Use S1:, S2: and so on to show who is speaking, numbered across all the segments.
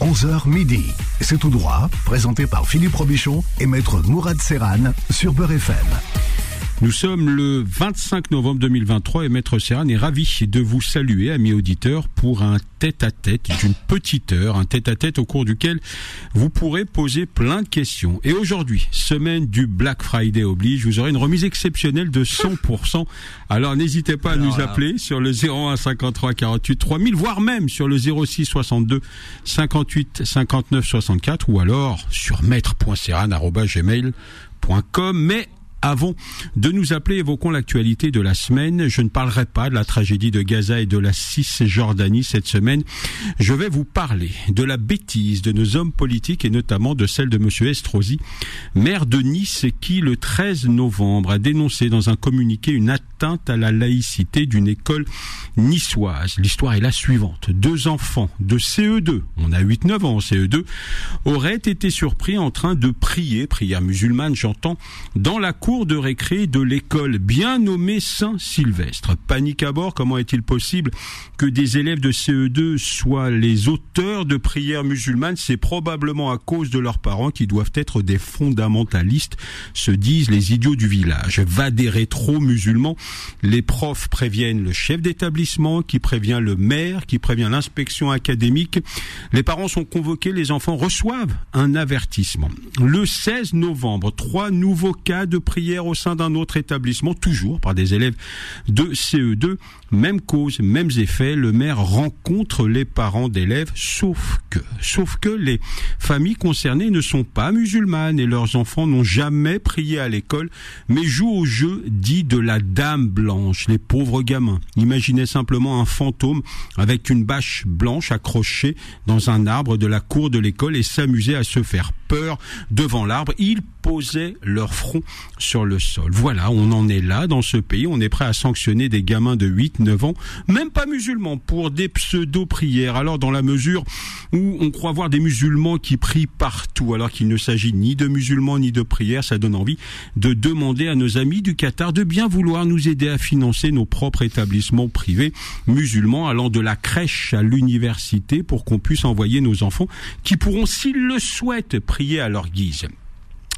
S1: 11h midi. C'est tout droit, présenté par Philippe Robichon et maître Mourad Serran sur Beurre FM.
S2: Nous sommes le 25 novembre 2023 et Maître Serran est ravi de vous saluer, amis auditeurs, pour un tête-à-tête d'une petite heure, un tête-à-tête au cours duquel vous pourrez poser plein de questions. Et aujourd'hui, semaine du Black Friday oblige, vous aurez une remise exceptionnelle de 100%. Alors n'hésitez pas à nous appeler sur le 01 53 48 3000, voire même sur le 06 62 58 59 64 ou alors sur maître.serran.gmail.com. Mais avant de nous appeler, évoquons l'actualité de la semaine. Je ne parlerai pas de la tragédie de Gaza et de la Cisjordanie cette semaine. Je vais vous parler de la bêtise de nos hommes politiques et notamment de celle de Monsieur Estrosi, maire de Nice, qui le 13 novembre a dénoncé dans un communiqué une à la laïcité d'une école niçoise. L'histoire est la suivante. Deux enfants de CE2, on a 8-9 ans en CE2, auraient été surpris en train de prier, prière musulmane j'entends, dans la cour de récré de l'école bien nommée Saint-Sylvestre. Panique à bord, comment est-il possible que des élèves de CE2 soient les auteurs de prières musulmanes? C'est probablement à cause de leurs parents qui doivent être des fondamentalistes, se disent les idiots du village. Va des rétro musulmans. Les profs préviennent le chef d'établissement, qui prévient le maire, qui prévient l'inspection académique. Les parents sont convoqués, les enfants reçoivent un avertissement. Le 16 novembre, trois nouveaux cas de prières au sein d'un autre établissement, toujours par des élèves de CE2. Même cause, mêmes effets. Le maire rencontre les parents d'élèves, sauf que, sauf que les familles concernées ne sont pas musulmanes et leurs enfants n'ont jamais prié à l'école, mais jouent au jeu dit de la dame blanche. Les pauvres gamins imaginaient simplement un fantôme avec une bâche blanche accrochée dans un arbre de la cour de l'école et s'amusaient à se faire peur devant l'arbre. Ils posaient leur front sur le sol. Voilà, on en est là dans ce pays. On est prêt à sanctionner des gamins de 8, 9 ans, même pas musulmans, pour des pseudo-prières. Alors, dans la mesure où on croit voir des musulmans qui prient partout, alors qu'il ne s'agit ni de musulmans ni de prières, ça donne envie de demander à nos amis du Qatar de bien vouloir nous aider à financer nos propres établissements privés musulmans, allant de la crèche à l'université pour qu'on puisse envoyer nos enfants qui pourront, s'ils le souhaitent, prier à leur guise.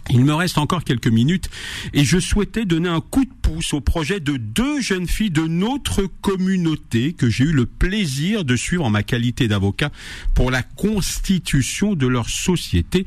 S2: Il me reste encore quelques minutes et je souhaitais donner un coup de pouce au projet de deux jeunes filles de notre communauté que j'ai eu le plaisir de suivre en ma qualité d'avocat pour la constitution de leur société.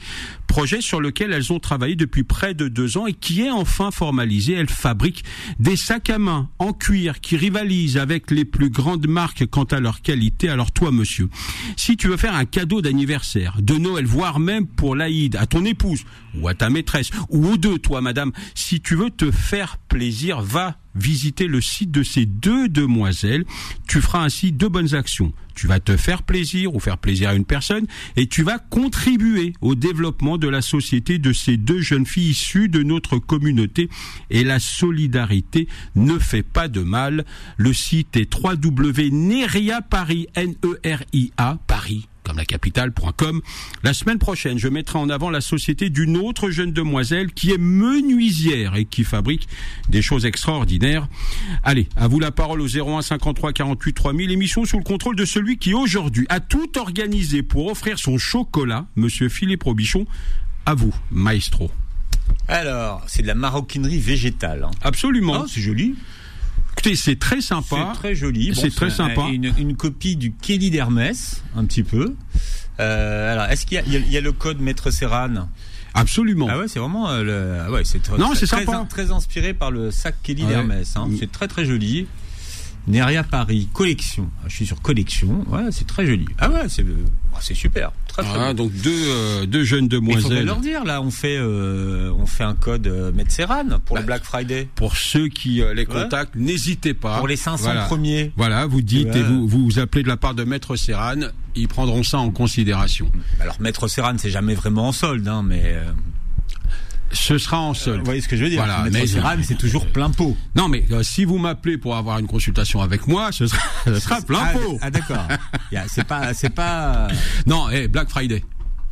S2: Projet sur lequel elles ont travaillé depuis près de deux ans et qui est enfin formalisé. Elles fabriquent des sacs à main en cuir qui rivalisent avec les plus grandes marques quant à leur qualité. Alors toi, monsieur, si tu veux faire un cadeau d'anniversaire, de Noël, voire même pour l'Aïd, à ton épouse ou à ta maîtresse, ou aux deux, toi, madame, si tu veux te faire plaisir, va visiter le site de ces deux demoiselles. Tu feras ainsi deux bonnes actions. Tu vas te faire plaisir ou faire plaisir à une personne et tu vas contribuer au développement de la société de ces deux jeunes filles issues de notre communauté. Et la solidarité ne fait pas de mal. Le site est www.neria Paris, N-E-R-I-A, Paris comme la capitale.com. La semaine prochaine, je mettrai en avant la société d'une autre jeune demoiselle qui est menuisière et qui fabrique des choses extraordinaires. Allez, à vous la parole au 01 53 48 3000, émission sous le contrôle de celui qui aujourd'hui a tout organisé pour offrir son chocolat, monsieur Philippe Robichon. À vous, maestro.
S3: Alors, c'est de la maroquinerie végétale. Hein.
S2: Absolument.
S3: Ah, c'est joli.
S2: Écoutez, c'est très sympa.
S3: C'est très joli.
S2: c'est très sympa.
S3: Une, une, copie du Kelly d'Hermès, un petit peu. Euh, alors, est-ce qu'il y, y, a le code Maître Serran?
S2: Absolument.
S3: Ah ouais, c'est vraiment euh, le. Ah ouais, c'est très,
S2: non, c'est
S3: très, inspiré par le sac Kelly d'Hermès. Hein. C'est très très joli. Neria Paris, collection. Ah, je suis sur collection. Ouais, c'est très joli. Ah ouais, c'est c'est super. Très, très
S2: ah, donc deux euh, deux jeunes demoiselles.
S3: Il leur dire là, on fait euh, on fait un code euh, Metzeran pour
S2: Bah,
S3: le Black Friday.
S2: Pour ceux qui euh, les contactent, n'hésitez pas.
S3: Pour les 500
S2: Voilà.
S3: premiers.
S2: Voilà, vous dites
S3: Ouais.
S2: et vous vous appelez de la part de Maître Serran, ils prendront ça en considération.
S3: Alors Maître Serran, c'est jamais vraiment en solde, hein, mais euh,
S2: Ce sera en solde.
S3: vous voyez ce que je veux dire.
S2: Voilà, mais-
S3: c'est toujours plein pot.
S2: Non, mais euh, si vous m'appelez pour avoir une consultation avec moi, ce sera, ce sera plein
S3: ah,
S2: pot.
S3: Ah d'accord. C'est pas c'est pas.
S2: Non, eh, Black Friday.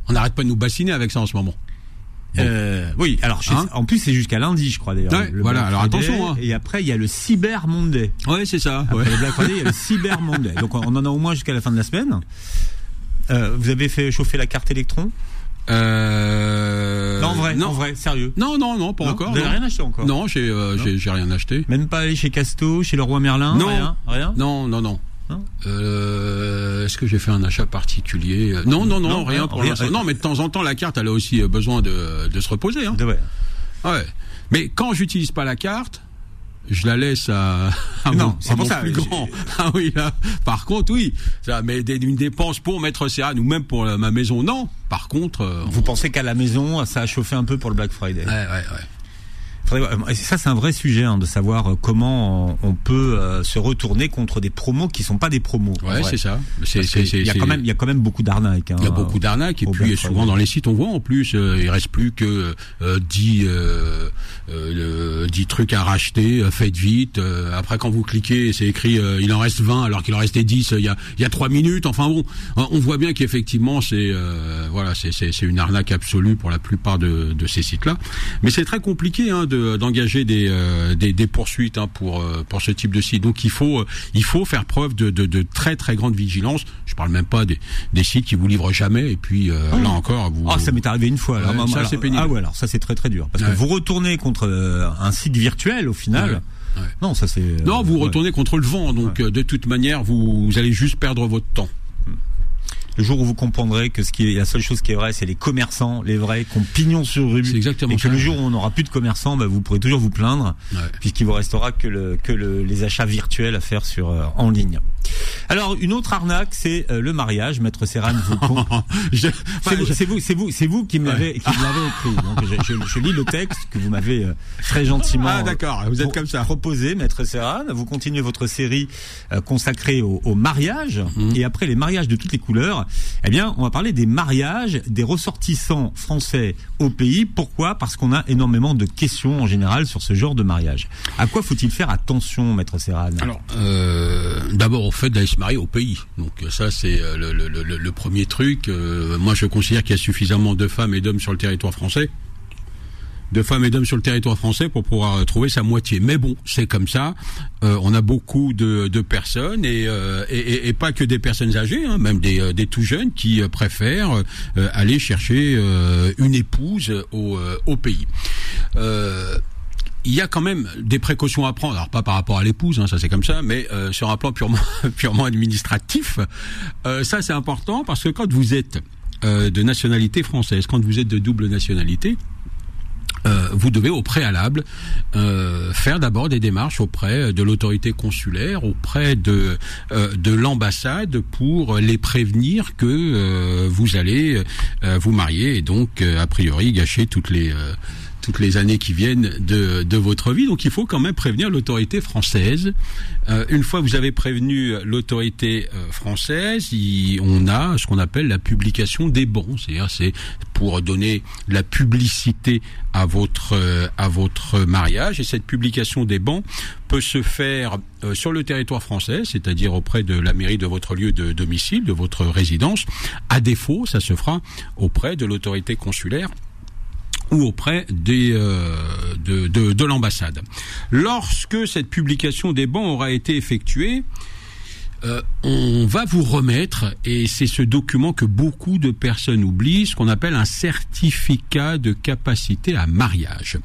S2: On n'arrête pas de nous bassiner avec ça en ce moment.
S3: Euh, oui, alors
S2: Hein
S3: en plus c'est jusqu'à lundi, je crois d'ailleurs.
S2: Ouais, voilà,
S3: Black
S2: alors
S3: Friday.
S2: attention, hein.
S3: Et après il y a le Cyber Monday.
S2: Ouais, c'est ça.
S3: Après le Black Friday, il y a le Cyber Monday. Donc on en a au moins jusqu'à la fin de la semaine. vous avez fait chauffer la carte électron?
S2: Euh...
S3: Non, en vrai, non. en vrai, sérieux.
S2: Non, non, non, pas encore.
S3: Vous n'avez rien acheté encore
S2: Non, j'ai, euh, j'ai, rien acheté.
S3: Même pas aller chez Casto, chez le roi Merlin
S2: Non,
S3: rien, rien
S2: Non, non, non. Euh, est-ce que j'ai fait un achat particulier Non, non, non, rien pour l'instant. Non, mais de temps en temps, la carte, elle a aussi besoin de, de se reposer. Hein.
S3: Ouais.
S2: ouais. Mais quand j'utilise pas la carte, je la laisse à, à
S3: non, c'est pour ça,
S2: plus grand. Ah oui, là, par contre, oui, ça, mais une dépense pour mettre Serran ou même pour ma maison, non. Par contre, euh,
S3: vous pensez qu'à la maison, ça a chauffé un peu pour le Black Friday?
S2: Ouais, ouais, ouais.
S3: Et ça, c'est un vrai sujet hein, de savoir euh, comment on peut euh, se retourner contre des promos qui sont pas des promos.
S2: Ouais, c'est ça.
S3: Il y a quand même, il y a quand même beaucoup d'arnaques. Hein,
S2: il y a beaucoup d'arnaques et puis souvent dans les sites, on voit en plus, euh, il reste plus que euh, 10, euh, 10 trucs à racheter. faites vite. après, quand vous cliquez, c'est écrit, il en reste 20 alors qu'il en restait 10 il y a, il y a 3 minutes. Enfin bon, on voit bien qu'effectivement, c'est voilà, c'est une arnaque absolue pour la plupart de, de ces sites-là. Mais c'est très compliqué hein, de d'engager des, euh, des, des poursuites hein, pour euh, pour ce type de site. Donc il faut euh, il faut faire preuve de, de, de, très très grande vigilance. Je parle même pas des, des sites qui vous livrent jamais et puis ah. là encore vous.
S3: Ah ça m'est arrivé une fois.
S2: Alors, ça c'est pénible.
S3: Ah ouais alors ça c'est très très dur parce que vous retournez contre un site virtuel au final. Non, ça c'est.
S2: Non, vous retournez contre le vent, donc de toute manière, vous, vous, allez juste perdre votre temps
S3: le jour où vous comprendrez que ce qui est la seule chose qui est vraie, c'est les commerçants, les vrais, qui ont pignon sur rue.
S2: Exactement
S3: et que le jour où on n'aura plus de commerçants, bah, vous pourrez toujours vous plaindre, puisqu'il vous restera que, le, que le, les achats virtuels à faire sur euh, en ligne. Alors une autre arnaque, c'est euh, le mariage. Maître Serran, vous c'est vous, c'est vous, c'est vous, qui me l'avez qui écrit. Donc je, je, je, lis le texte que vous m'avez euh, très gentiment.
S2: Ah d'accord, vous êtes comme ça.
S3: Proposé, Maître Serran. Vous continuez votre série consacrée au, au mariage mhm. et après les mariages de toutes les couleurs eh bien, on va parler des mariages des ressortissants français au pays. Pourquoi? Parce qu'on a énormément de questions en général sur ce genre de mariage. À quoi faut-il faire attention, maître Serran?
S2: Alors, euh, d'abord au fait d'aller se marier au pays. Donc ça, c'est euh, le, premier truc. Euh, moi, je considère qu'il y a suffisamment de femmes et d'hommes sur le territoire français de femmes et d'hommes sur le territoire français pour pouvoir euh, trouver sa moitié. Mais bon, c'est comme ça. Euh, on a beaucoup de, personnes et, euh, pas que des personnes âgées, hein, même des, des tout jeunes qui préfèrent aller chercher une épouse au, au pays. Il y a quand même des précautions à prendre, alors pas par rapport à l'épouse, hein, ça c'est comme ça, mais sur un plan purement purement administratif, ça c'est important parce que quand vous êtes de nationalité française, quand vous êtes de double nationalité, euh, vous devez au préalable euh, faire d'abord des démarches auprès de l'autorité consulaire, auprès euh, de l'ambassade pour les prévenir que vous allez vous marier et donc a priori gâcher toutes les toutes les années qui viennent de, de votre vie. Donc il faut quand même prévenir l'autorité française. Euh, une fois que vous avez prévenu l'autorité euh, française, on a ce qu'on appelle la publication des bons. C'est-à-dire c'est pour donner la publicité à votre euh, à votre mariage. Et cette publication des bons peut se faire sur le territoire français, c'est-à-dire auprès de la mairie de votre lieu de domicile, de votre résidence. À défaut, ça se fera auprès de l'autorité consulaire ou auprès des, euh, de, de, de l'ambassade. Lorsque cette publication des bancs aura été effectuée, euh, on va vous remettre, et c'est ce document que beaucoup de personnes oublient, ce qu'on appelle un certificat de capacité à mariage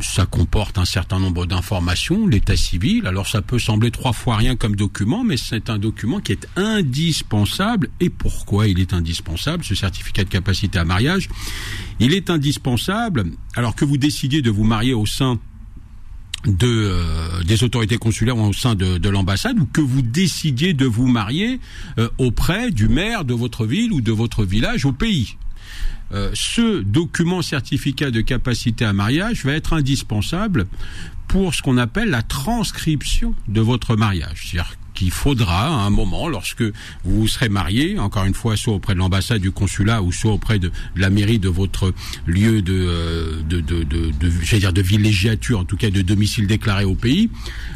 S2: ça comporte un certain nombre d'informations, l'état civil. Alors ça peut sembler trois fois rien comme document, mais c'est un document qui est indispensable. Et pourquoi il est indispensable, ce certificat de capacité à mariage? Il est indispensable alors que vous décidiez de vous marier au sein de, euh, des autorités consulaires ou au sein de, l'ambassade ou que vous décidiez de vous marier euh, auprès du maire de votre ville ou de votre village au pays. Euh, ce document certificat de capacité à mariage va être indispensable pour ce qu'on appelle la transcription de votre mariage. C'est-à-dire qu'il faudra à un moment, lorsque vous serez marié, encore une fois, soit auprès de l'ambassade du consulat ou soit auprès de la mairie de votre lieu de, euh, dire de villégiature, en tout cas de domicile déclaré au pays,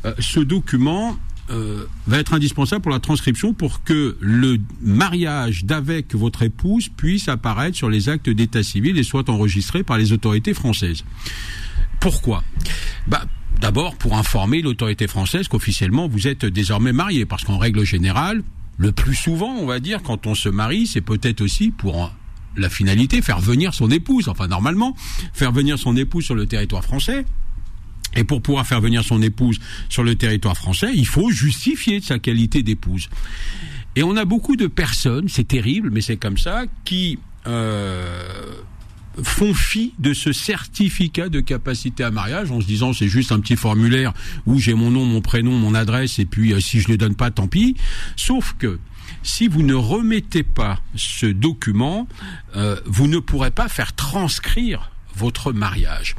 S2: euh, ce document euh, va être indispensable pour la transcription pour que le mariage d'avec votre épouse puisse apparaître sur les actes d'état civil et soit enregistré par les autorités françaises. Pourquoi? Bah, D'abord pour informer l'autorité française qu'officiellement vous êtes désormais marié, parce qu'en règle générale, le plus souvent, on va dire, quand on se marie, c'est peut-être aussi pour la finalité, faire venir son épouse, enfin normalement, faire venir son épouse sur le territoire français. Et pour pouvoir faire venir son épouse sur le territoire français, il faut justifier sa qualité d'épouse. Et on a beaucoup de personnes, c'est terrible, mais c'est comme ça, qui euh, font fi de ce certificat de capacité à mariage en se disant c'est juste un petit formulaire où j'ai mon nom, mon prénom, mon adresse et puis euh, si je ne le donne pas, tant pis. Sauf que si vous ne remettez pas ce document, euh, vous ne pourrez pas faire transcrire votre mariage.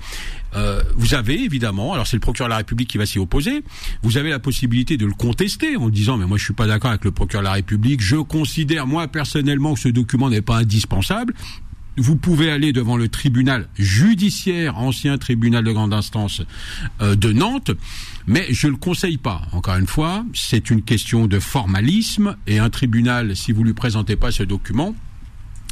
S2: Euh, vous avez évidemment, alors c'est le procureur de la République qui va s'y opposer, vous avez la possibilité de le contester en disant mais moi je suis pas d'accord avec le procureur de la République, je considère moi personnellement que ce document n'est pas indispensable. Vous pouvez aller devant le tribunal judiciaire, ancien tribunal de grande instance euh, de Nantes, mais je le conseille pas. Encore une fois, c'est une question de formalisme et un tribunal, si vous lui présentez pas ce document,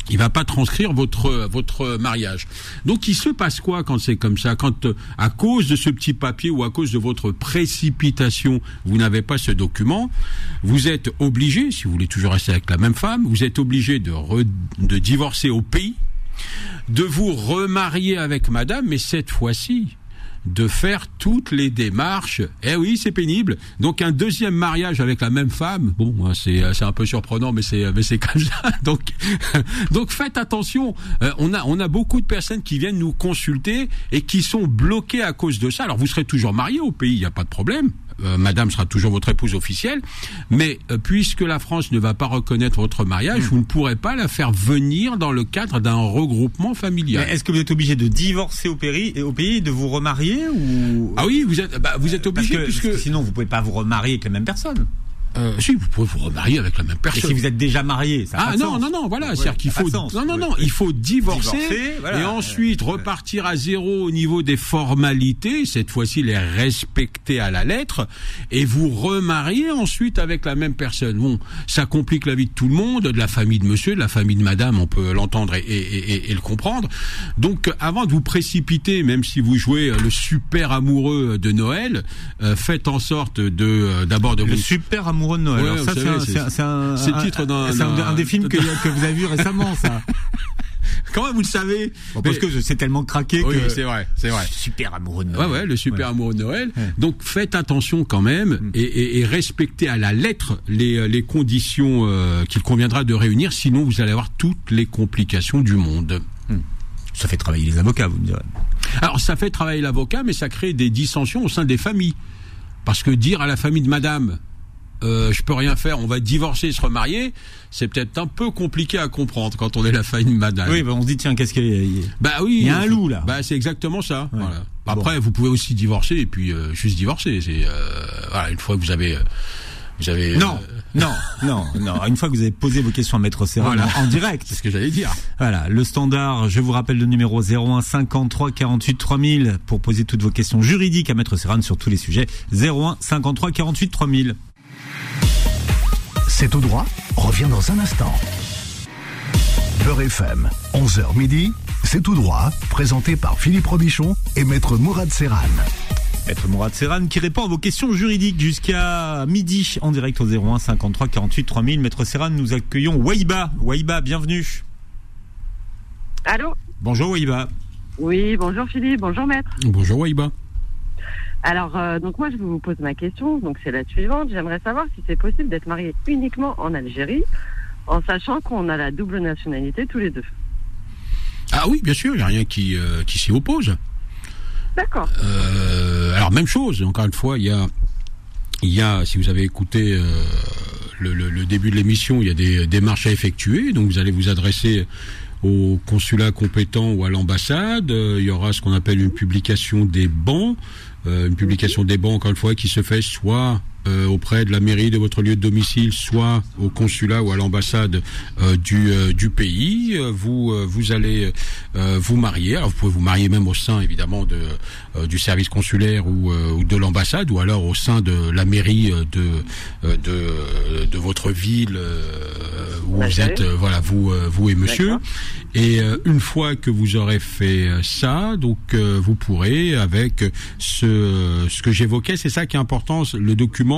S2: il va pas transcrire votre votre mariage. Donc il se passe quoi quand c'est comme ça? Quand à cause de ce petit papier ou à cause de votre précipitation, vous n'avez pas ce document, vous êtes obligé, si vous voulez toujours rester avec la même femme, vous êtes obligé de de divorcer au pays, de vous remarier avec madame, mais cette fois-ci de faire toutes les démarches. Eh oui, c'est pénible. Donc un deuxième mariage avec la même femme, bon, hein, c'est euh, c'est un peu surprenant, mais c'est mais c'est comme ça. Donc donc faites attention. Euh, on a on a beaucoup de personnes qui viennent nous consulter et qui sont bloquées à cause de ça. Alors vous serez toujours marié au pays, il n'y a pas de problème. Euh, madame sera toujours votre épouse officielle, mais euh, puisque la France ne va pas reconnaître votre mariage, hmm. vous ne pourrez pas la faire venir dans le cadre d'un regroupement familial.
S3: Est-ce que vous êtes obligé de divorcer au pays, au pays de vous remarier ou?
S2: Ah oui, vous êtes, bah, vous êtes obligé
S3: puisque... sinon vous pouvez pas vous remarier avec la même personne.
S2: Euh, si, vous pouvez vous remarier avec la même personne.
S3: Et si vous êtes déjà marié, ça
S2: Ah non, non, non, voilà, c'est-à-dire qu'il faut, non, non, non, il faut divorcer, et ensuite repartir à zéro au niveau des formalités, cette fois-ci les respecter à la lettre, et vous remarier ensuite avec la même personne. Bon, ça complique la vie de tout le monde, de la famille de monsieur, de la famille de madame, on peut l'entendre et, et, et, le comprendre. Donc, avant de vous précipiter, même si vous jouez le super amoureux de Noël, euh, faites en sorte de, d'abord de
S3: le super amoureux de Noël. ça, c'est un, un, titre un, des films que, que vous avez vu récemment, ça.
S2: Comment vous le savez
S3: Parce que c'est tellement craqué que
S2: c'est vrai, c'est vrai.
S3: Super amoureux de Noël.
S2: Ouais, ouais, le super amoureux de Noël. Donc faites attention quand même mm. et, et, respectez à la lettre les, les conditions euh, qu'il conviendra de réunir, sinon vous allez avoir toutes les complications du monde.
S3: Mm. Ça fait travailler les avocats, vous me direz.
S2: Alors ça fait travailler l'avocat, mais ça crée des dissensions au sein des familles. Parce que dire à la famille de madame, euh, je peux rien faire, on va divorcer et se remarier, c'est peut-être un peu compliqué à comprendre quand on est la famille de madame.
S3: Oui, bah on se dit tiens, qu'est-ce qu'il y a
S2: Bah oui,
S3: il y a un loup là.
S2: Bah c'est exactement ça. Voilà. Après, vous pouvez aussi divorcer et puis euh, juste divorcer. C'est euh, voilà, une fois que vous avez vous avez
S3: non. Non, non, non. Une fois que vous avez posé vos questions à Maître Serra en direct.
S2: C'est ce que j'allais dire.
S3: Voilà. Le standard, je vous rappelle le numéro 01 53 48 3000 pour poser toutes vos questions juridiques à Maître Serran sur tous les sujets. 01 53 48 3000.
S1: C'est tout droit revient dans un instant. Beurre FM, 11h midi, c'est tout droit, présenté par Philippe Robichon et Maître Mourad Serran.
S3: Maître Mourad Serran qui répond à vos questions juridiques jusqu'à midi en direct au 01 53 48 3000. Maître Serran, nous accueillons Waïba. Waïba, bienvenue.
S4: Allô?
S3: Bonjour Waïba.
S4: Oui, bonjour Philippe, bonjour Maître.
S2: Bonjour Waïba.
S4: Alors, euh, donc moi, je vous pose ma question. Donc, c'est la suivante. J'aimerais savoir si c'est possible d'être marié uniquement en Algérie, en sachant qu'on a la double nationalité tous les deux.
S2: Ah oui, bien sûr, il n'y a rien qui, euh, qui s'y oppose.
S4: D'accord.
S2: Euh, alors, même chose, encore une fois, il y a, il y a si vous avez écouté le, le, début de l'émission, il y a des démarches à effectuer. Donc, vous allez vous adresser au consulat compétent ou à l'ambassade. il y aura ce qu'on appelle une publication des bancs. Euh, une publication des banques, encore une fois, qui se fait soit euh, auprès de la mairie de votre lieu de domicile, soit au consulat ou à l'ambassade euh, du, euh, du pays. Vous vous allez vous marier. Alors vous pouvez vous marier même au sein évidemment de du service consulaire ou, ou de l'ambassade, ou alors au sein de la mairie de de, de votre ville où vous êtes. voilà vous vous et monsieur. Et une fois que vous aurez fait ça, donc vous pourrez avec ce ce que j'évoquais, c'est ça qui est important, le document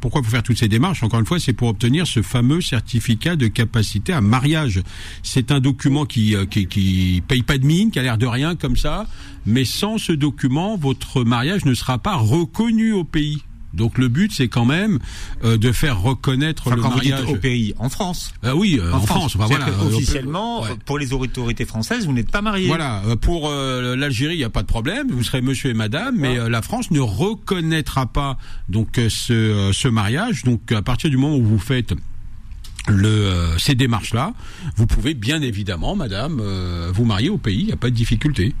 S2: Pourquoi faut faire toutes ces démarches? Encore une fois, c'est pour obtenir ce fameux certificat de capacité à mariage. C'est un document qui, euh, qui qui paye pas de mine, qui a l'air de rien comme ça, mais sans ce document, votre mariage ne sera pas reconnu au pays. Donc le but, c'est quand même euh, de faire reconnaître le
S3: quand
S2: mariage
S3: vous dites au pays, en France.
S2: Euh, oui, euh, en, France. Voilà, euh,
S3: officiellement,
S2: ouais.
S3: pour les autorités françaises, vous n'êtes pas marié.
S2: Voilà, pour l'Algérie, il n'y a pas de problème, vous serez monsieur et madame, mais la France ne reconnaîtra pas donc ce, ce mariage. Donc à partir du moment où vous faites le, euh, ces démarches-là, vous pouvez bien évidemment, madame, euh, vous marier au pays, il n'y a pas de difficulté.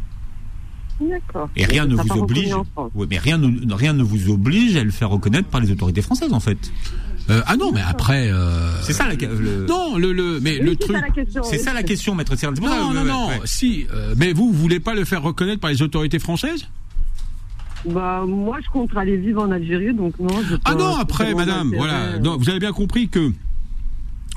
S4: D'accord.
S3: Et rien ne vous oblige. Oui, mais rien ne, rien ne vous oblige à le faire reconnaître par les autorités françaises, en fait.
S2: Euh, ah non, mais après... euh,
S3: C'est ça la, le,
S2: Non, le, le, mais
S4: Oui,
S2: le truc...
S3: c'est ça la question, maître
S2: Non, non,
S3: ouais,
S2: non,
S3: ouais.
S2: si, euh, mais vous, vous voulez pas le faire reconnaître par les autorités françaises?
S4: Bah, moi, je compte aller vivre en Algérie, donc non.
S2: Ah non, après, madame, voilà.
S4: euh,
S2: Donc, vous avez bien compris que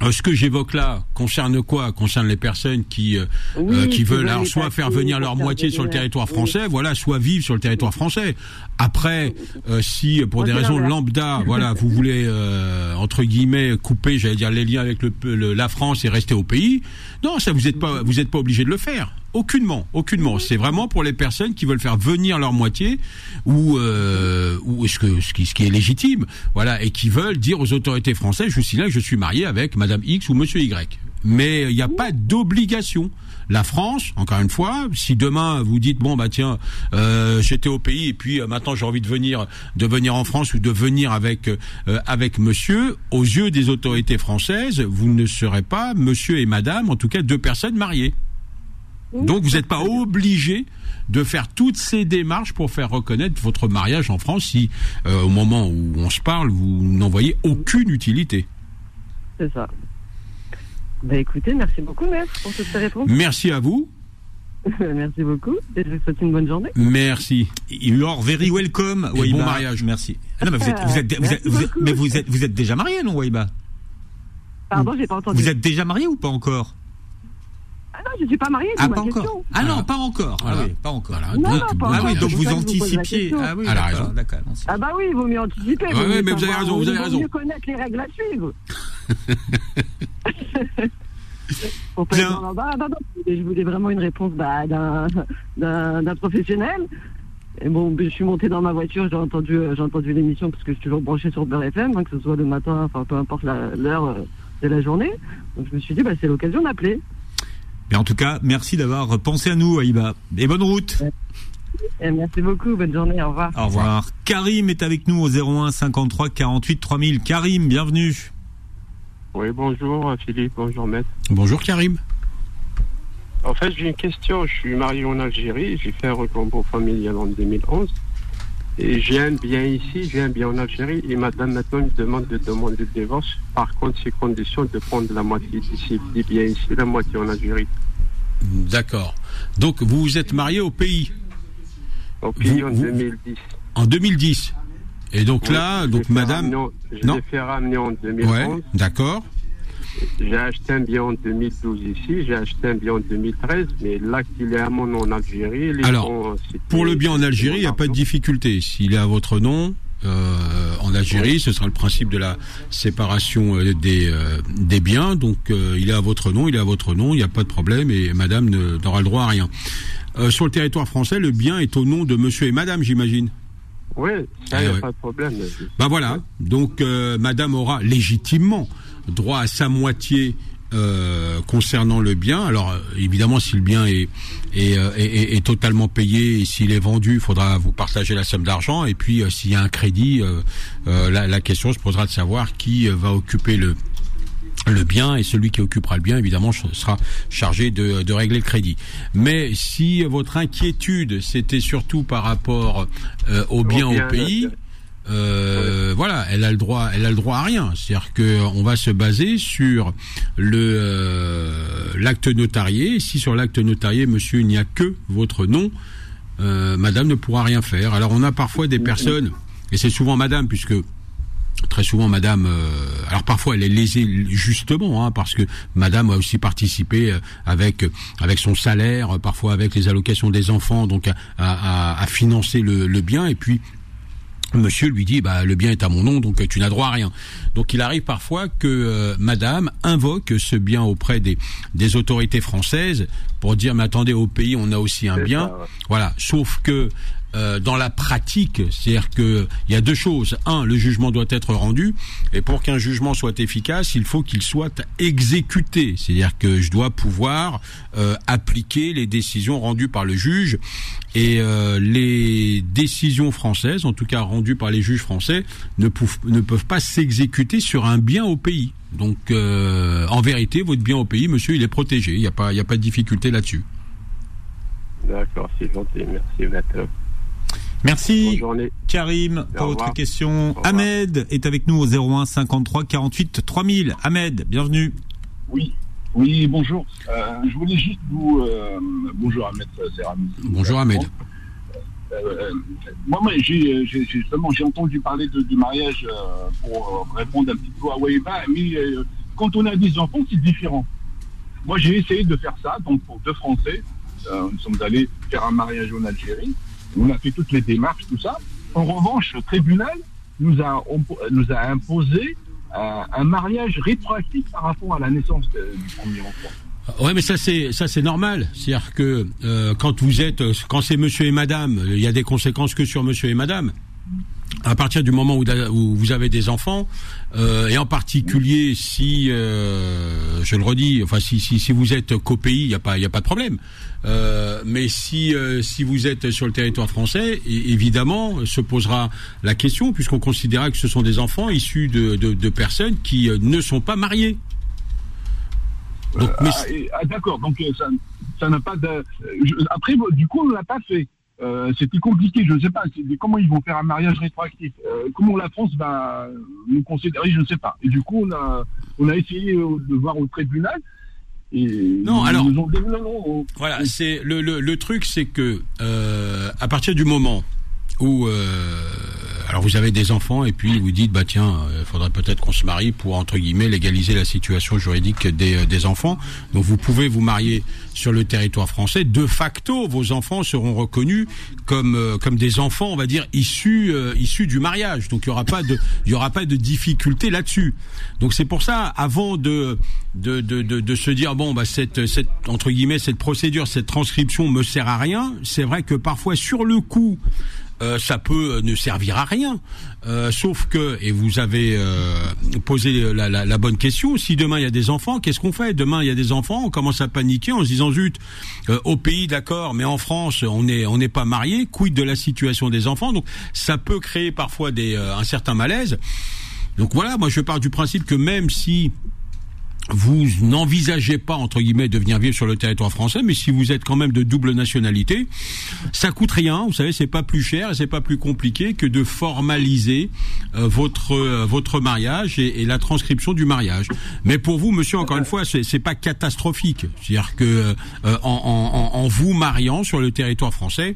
S2: euh, ce que j'évoque là concerne quoi? Concerne les personnes qui euh,
S4: Oui,
S2: euh, qui veulent alors soit faire venir leur moitié sur le territoire
S4: Oui.
S2: français, voilà, soit vivre sur le territoire français. Après, euh, si pour des raisons lambda, voilà, vous voulez euh, entre guillemets couper, j'allais dire les liens avec le, le- la France et rester au pays, non, ça vous êtes pas vous êtes pas obligé de le faire. Aucunement, aucunement. C'est vraiment pour les personnes qui veulent faire venir leur moitié ou euh, ou ce que ce qui, ce qui est légitime, voilà, et qui veulent dire aux autorités françaises, je suis là, je suis marié avec Madame X ou Monsieur Y. Mais il n'y a pas d'obligation. La France, encore une fois, si demain vous dites bon bah tiens, euh, j'étais au pays et puis euh, maintenant j'ai envie de venir de venir en France ou de venir avec euh, avec Monsieur, aux yeux des autorités françaises, vous ne serez pas Monsieur et Madame, en tout cas deux personnes mariées. Donc vous n'êtes pas obligé de faire toutes ces démarches pour faire reconnaître votre mariage en France si euh, au moment où on se parle vous n'en voyez aucune utilité.
S4: C'est ça. Bah écoutez, merci beaucoup, maître, pour toutes ces réponses.
S2: Merci à vous.
S4: merci beaucoup, et je vous souhaite une bonne journée.
S2: Merci.
S3: You are very welcome,
S2: bon mariage.
S3: Merci. Ah non, mais vous êtes, vous êtes, vous êtes, vous êtes- mais vous êtes, vous êtes déjà marié, non, Waïba
S4: Pardon, j'ai pas entendu.
S3: Vous êtes déjà marié ou pas encore?
S4: Non, je suis pas mariée,
S3: Ah,
S4: ma
S3: pas
S4: question.
S3: encore. Ah non, pas encore. Ah oui, pas encore.
S2: Voilà.
S4: Non,
S2: Donc,
S4: non,
S2: bon
S4: pas
S3: Ah oui, donc vous anticipiez. Ah oui,
S2: Elle a
S3: d'accord,
S2: raison.
S4: Ah bah oui, il vaut mieux anticiper. Mieux
S2: mais vous avez raison, vous avez
S4: il vaut
S2: raison.
S4: mieux connaître les règles à suivre. Pour pas
S3: Bien.
S4: dans l'embarras. Non, non, Je voulais vraiment une réponse bah, d'un d'un- d'un professionnel. Et bon, je suis montée dans ma voiture, j'ai entendu, euh, j'ai entendu l'émission parce que je suis toujours branché sur Beurre FM, hein, que ce soit le matin, enfin peu importe la- l'heure euh, de la journée. Donc je me suis dit, bah, c'est l'occasion d'appeler.
S3: Mais en tout cas, merci d'avoir pensé à nous, Aïba. Et bonne route.
S4: Merci beaucoup, bonne journée, au revoir.
S3: Au revoir. Karim est avec nous au 01 53 48 3000. Karim, bienvenue.
S5: Oui, bonjour Philippe, bonjour maître.
S2: Bonjour Karim.
S5: En fait, j'ai une question. Je suis marié en Algérie, j'ai fait un recombo familial en 2011. Et j'ai un bien ici, j'ai un bien en Algérie. Et madame maintenant me demande de demander le divorce. Par contre, c'est condition de prendre la moitié d'ici, des biens ici, la moitié en Algérie.
S2: D'accord. Donc vous vous êtes marié au pays
S5: Au pays
S2: Vous-
S5: en
S2: vous-
S5: 2010.
S2: en 2010. Et donc
S5: Oui,
S2: là, donc madame
S5: ramener en- Je l'ai fait ramener en
S2: Ouais,
S5: 2011.
S2: d'accord.
S5: J'ai acheté un bien en 2012 ici, j'ai acheté un bien en 2013, mais l'acte il est à mon nom en Algérie. Les
S2: Alors,
S5: fonds, c'était-
S2: Pour le bien en Algérie, il n'y a pas de difficulté. S'il est à votre nom, euh, en Algérie, ce sera le principe de la séparation euh, des, euh, des biens. Donc, euh, il est à votre nom, il est à votre nom, il n'y a pas de problème et madame n'aura le droit à rien. Euh, sur le territoire français, le bien est au nom de monsieur et madame, j'imagine.
S5: Oui, ça, il
S2: Eh
S5: n'y a
S2: ouais.
S5: pas de problème.
S2: Ben voilà. Donc, euh, madame aura légitimement droit à sa moitié euh, concernant le bien. Alors euh, évidemment, si le bien est est, euh, est- est- totalement payé et s'il est vendu, il faudra vous partager la somme d'argent. Et puis, euh, s'il y a un crédit, euh, la, la question se posera de savoir qui va occuper le le bien et celui qui occupera le bien évidemment sera chargé de, de régler le crédit. Mais si votre inquiétude c'était surtout par rapport au bien au pays,
S5: euh,
S2: voilà, elle a le droit, elle a le droit à rien. C'est-à-dire que on va se baser sur le euh, l'acte notarié. Si sur l'acte notarié, monsieur, il n'y a que votre nom, euh, madame ne pourra rien faire. Alors on a parfois des personnes, et c'est souvent madame, puisque très souvent madame euh, alors parfois elle est lésée justement hein, parce que madame a aussi participé euh, avec avec son salaire parfois avec les allocations des enfants donc à, à, à financer le, le bien et puis Monsieur lui dit bah le bien est à mon nom donc tu n'as droit à rien. Donc il arrive parfois que euh, madame invoque ce bien auprès des des autorités françaises pour dire mais attendez au pays on a aussi un bien. Voilà, sauf que euh, dans la pratique, c'est-à-dire que il y a deux choses. Un, le jugement doit être rendu, et pour qu'un jugement soit efficace, il faut qu'il soit exécuté. C'est-à-dire que je dois pouvoir euh, appliquer les décisions rendues par le juge, et euh, les décisions françaises, en tout cas rendues par les juges français, ne, ne peuvent pas s'exécuter sur un bien au pays. Donc, en vérité, votre bien au pays, monsieur, il est protégé. Il n'y a pas, a pas de difficulté là-dessus.
S5: D'accord, c'est gentil. Merci, maître.
S3: Merci Karim pour votre question. Ahmed est avec nous au 01 53 48 3000. Ahmed, bienvenue.
S6: Oui, oui, bonjour. Euh, je voulais juste vous euh, bonjour Ahmed Serami.
S2: Bonjour Ahmed.
S6: Euh, moi, j'ai justement j'ai entendu parler du mariage pour répondre un petit peu à Weiba, mais quand on a des enfants, c'est différent. Moi, j'ai essayé de faire ça, donc pour deux Français, nous sommes allés faire un mariage en Algérie. On a fait toutes les démarches, tout ça. En revanche, le tribunal nous a, imposé euh, un mariage rétroactif par rapport à la naissance du premier enfant.
S2: Ouais, mais ça c'est normal. C'est-à-dire que euh, quand vous êtes, quand c'est Monsieur et Madame, il y a des conséquences que sur Monsieur et Madame à partir du moment où, vous avez des enfants, euh, et en particulier si, euh, je le redis, enfin si, si, si vous êtes qu'au pays, il n'y a pas, il a pas de problème. Euh, mais si, si vous êtes sur le territoire français, évidemment, se posera la question, puisqu'on considérera que ce sont des enfants issus de, de, personnes qui ne sont pas mariées.
S6: Donc, ah, ah, D'accord, donc ça n'a pas de. après, du coup, on ne l'a pas fait. Euh, c'était compliqué, je ne sais pas. Comment ils vont faire un mariage rétroactif euh, Comment la France va nous considérer Je ne sais pas. Et du coup, on a, on a essayé euh, de voir au tribunal. Et
S2: non, alors, voilà, c'est le, le, le, truc, c'est que à partir du moment où alors vous avez des enfants et puis vous dites bah tiens, il euh, faudrait peut-être qu'on se marie pour entre guillemets légaliser la situation juridique des, euh, des enfants. Donc vous pouvez vous marier sur le territoire français. De facto, vos enfants seront reconnus comme euh, comme des enfants, on va dire issus issus du mariage. Donc il y aura pas de il y aura pas de difficulté là-dessus. Donc c'est pour ça, avant de de, de, de, de se dire bon bah cette cette entre guillemets cette procédure, cette transcription me sert à rien. C'est vrai que parfois sur le coup euh, ça peut euh, ne servir à rien. Euh, sauf que, et vous avez posé la, bonne question, si demain il y a des enfants, qu'est-ce qu'on fait? Demain il y a des enfants, on commence à paniquer en se disant zut, au pays d'accord, mais en France on n'est on n'est pas marié, quid de la situation des enfants? Donc ça peut créer parfois des un certain malaise. Donc voilà, moi je pars du principe que même si vous n'envisagez pas entre guillemets de venir vivre sur le territoire français, mais si vous êtes quand même de double nationalité, ça coûte rien. Vous savez, c'est pas plus cher, et c'est pas plus compliqué que de formaliser euh, votre euh, votre mariage et, la transcription du mariage. Mais pour vous, monsieur, encore une fois, c'est pas catastrophique. C'est-à-dire que euh, en, en, vous mariant sur le territoire français,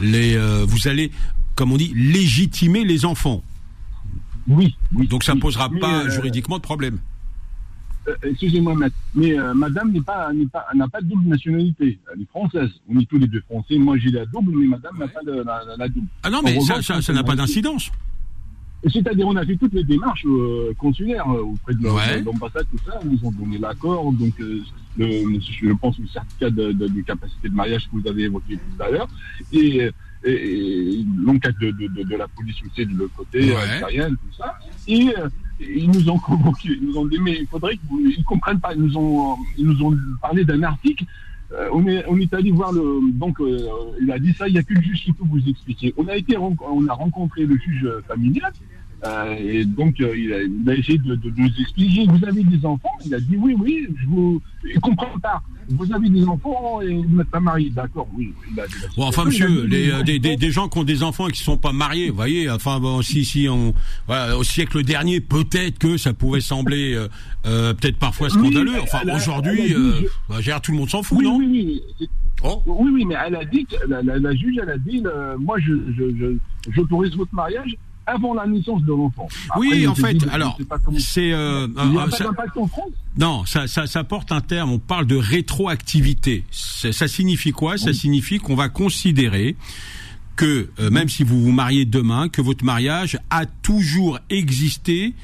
S2: les vous allez, comme on dit, légitimer les enfants.
S6: Oui. oui
S2: Donc ça ne posera pas juridiquement de problème.
S6: Euh, excusez-moi, mais euh, madame n'est pas, pas, n'a pas de double nationalité. Elle est française. On est tous les deux français. Moi, j'ai la double, mais madame n'a pas de, la, double.
S2: Ah non, mais ça, ça, n'a pas d'incidence.
S6: C'est-à-dire, on a fait toutes les démarches euh, consulaires auprès de l'ambassade, tout ça. Ils nous ont donné l'accord. Donc, le, je pense, le certificat de, de, capacité de mariage que vous avez évoqué tout à l'heure. Et, et, l'enquête de, de, la police aussi de l'autre côté, ouais. tout ça. Et ils nous ont convoqués, ils nous ont dit, mais il faudrait qu'ils comprennent pas. Ils nous ont, ils nous ont parlé d'un article. Euh, on, est, on est allé voir le. Donc, euh, il a dit ça, il n'y a que le juge qui peut vous expliquer. On a, été, on a rencontré le juge familial. Euh, et donc, il a, essayé de, nous expliquer. Vous avez des enfants Il a dit oui, oui. Je vous. Il comprend pas vous avez des enfants et vous n'êtes pas marié, d'accord, oui.
S2: bon, enfin, monsieur, les, euh, des, des, des, gens qui ont des enfants et qui ne sont pas mariés, vous voyez, enfin, bon, si, si, on, voilà, au siècle dernier, peut-être que ça pouvait sembler, euh, euh peut-être parfois scandaleux. enfin, aujourd'hui, euh, bah, tout le monde s'en fout,
S6: oui,
S2: non
S6: oui, oui. Oh. Oui, oui, mais elle a dit, la, la, la juge, elle a dit, moi, je, je, j'autorise votre mariage avant la naissance de l'enfant.
S2: Oui, en fait, alors c'est
S6: euh, il n'y a pas d'impact en France.
S2: Non, ça, ça, ça, porte un terme. On parle de rétroactivité. Ça signifie quoi? Ça signifie qu'on va considérer que euh, même si vous vous mariez demain, que votre mariage a toujours existé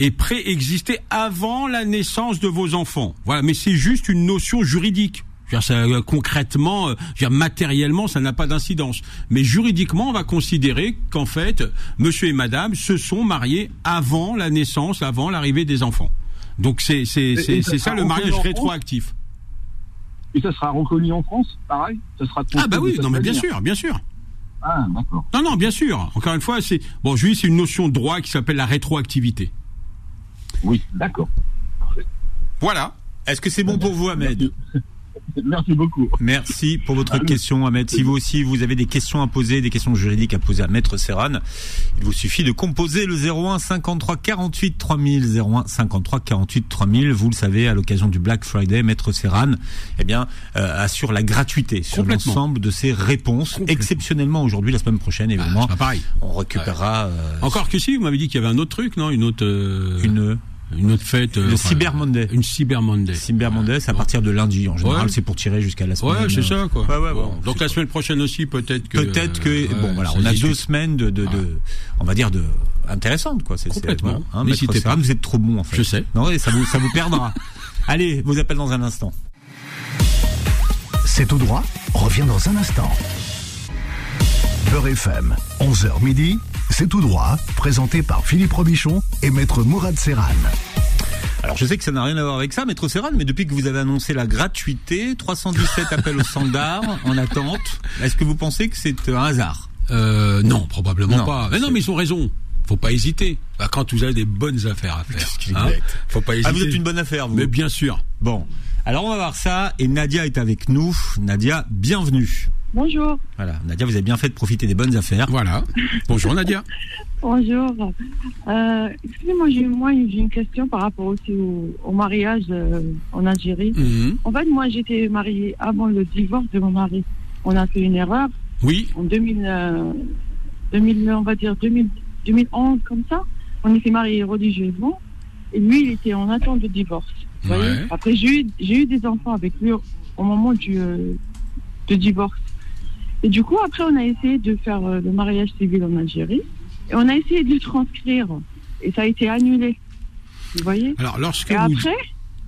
S2: et préexisté avant la naissance de vos enfants. Voilà, mais c'est juste une notion juridique. Ça, euh, concrètement, euh, matériellement, ça n'a pas d'incidence. Mais juridiquement, on va considérer qu'en fait, monsieur et madame se sont mariés avant la naissance, avant l'arrivée des enfants. Donc c'est c'est c'est ça le mariage rétroactif.
S6: Et ça sera reconnu en France, pareil? Ça sera
S2: Ah bah oui, non mais bien sûr, bien sûr.
S6: Ah d'accord.
S2: Non non, bien sûr. Encore une fois, c'est bon, juste c'est une notion de droit qui s'appelle la rétroactivité.
S6: Oui, d'accord.
S2: Voilà.
S3: Est-ce que c'est bon pour vous, Ahmed?
S6: Merci beaucoup.
S3: Merci pour votre question, Ahmed. Si vous aussi vous avez des questions à poser, des questions juridiques à poser à Maître Serran, il vous suffit de composer le 01 53 48 3000, 01 53 48 3000. Vous le savez, à l'occasion du Black Friday, Maître Serran, eh bien, euh, assure la gratuité sur l'ensemble de ses réponses. Exceptionnellement aujourd'hui, la semaine prochaine, ah, évidemment.
S2: pareil.
S3: On récupérera. Euh,
S2: Encore que si, vous m'avez dit qu'il y avait un autre truc, non? Une autre. Euh,
S3: Une
S2: une autre fête.
S3: Le Cyber Monday.
S2: Une Cyber Monday.
S3: Cyber Monday, c'est à partir de lundi. En général, c'est pour tirer jusqu'à la semaine.
S2: Ouais, c'est ça, quoi.
S3: Ouais, ouais, bon,
S2: Donc la semaine prochaine aussi, peut-être que.
S3: Peut-être que, bon, voilà, on a deux semaines de, de, de, on va dire de, intéressantes, quoi.
S2: C'est, Complètement.
S3: Hein, N'hésitez pas. Vous êtes trop bon, en fait.
S2: Je sais.
S3: Non, ça vous, ça vous perdra. Allez, vos appels dans un instant.
S1: C'est tout droit. Reviens dans un instant. Beurre FM, 11h midi, c'est tout droit, présenté par Philippe Robichon et Maître Mourad Serran.
S3: Alors je sais que ça n'a rien à voir avec ça, Maître Serran, mais depuis que vous avez annoncé la gratuité, 317 appels au standard en attente, est-ce que vous pensez que c'est un hasard?
S2: Euh, Non, probablement pas. Mais non, mais ils ont raison. Faut pas hésiter. Bah, quand vous avez des bonnes affaires à faire, hein, faut pas hésiter.
S3: Ah, vous êtes une bonne affaire, vous.
S2: Mais bien sûr.
S3: Bon, alors on va voir ça et Nadia est avec nous. Nadia, bienvenue.
S7: Bonjour.
S3: Voilà, Nadia, vous avez bien fait de profiter des bonnes affaires.
S2: Voilà. Bonjour Nadia.
S7: Bonjour. Euh, excusez-moi, j'ai moi j'ai une question par rapport aussi au, mariage euh, en Algérie. Mhm. En fait, moi j'étais mariée avant le divorce de mon mari. On a fait une erreur.
S2: Oui.
S7: En 2000, 2000 euh, on va dire 2000, 2011 comme ça. On était mariés religieusement et lui il était en attente de divorce. voyez Après j'ai eu j'ai eu des enfants avec lui au moment du de divorce. Et du coup, après, on a essayé de faire euh, le mariage civil en Algérie. Et on a essayé de le transcrire. Et ça a été annulé. Vous voyez
S2: Alors, lorsque
S7: et après,